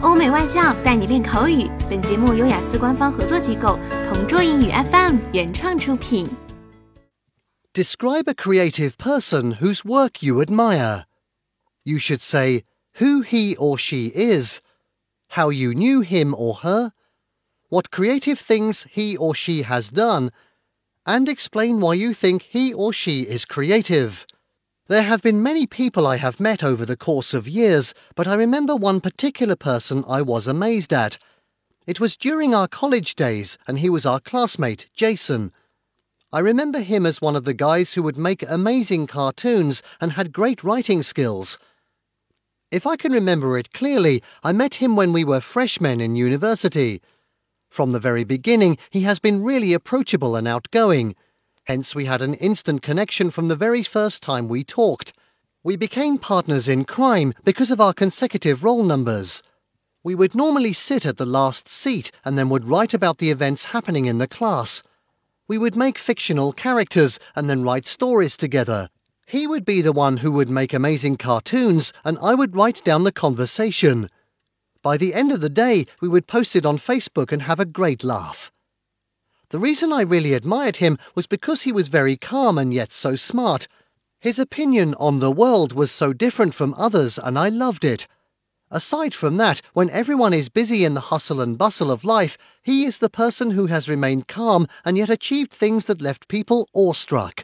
欧美外教带你练口语。本节目由雅思官方合作机构同桌英语 FM 原创出品。Describe a creative person whose work you admire. You should say who he or she is, how you knew him or her, what creative things he or she has done, and explain why you think he or she is creative. There have been many people I have met over the course of years, but I remember one particular person I was amazed at. It was during our college days, and he was our classmate, Jason. I remember him as one of the guys who would make amazing cartoons and had great writing skills. If I can remember it clearly, I met him when we were freshmen in university. From the very beginning, he has been really approachable and outgoing. Hence, we had an instant connection from the very first time we talked. We became partners in crime because of our consecutive roll numbers. We would normally sit at the last seat and then would write about the events happening in the class. We would make fictional characters and then write stories together. He would be the one who would make amazing cartoons, and I would write down the conversation. By the end of the day, we would post it on Facebook and have a great laugh. The reason I really admired him was because he was very calm and yet so smart. His opinion on the world was so different from others, and I loved it. Aside from that, when everyone is busy in the hustle and bustle of life, he is the person who has remained calm and yet achieved things that left people awestruck.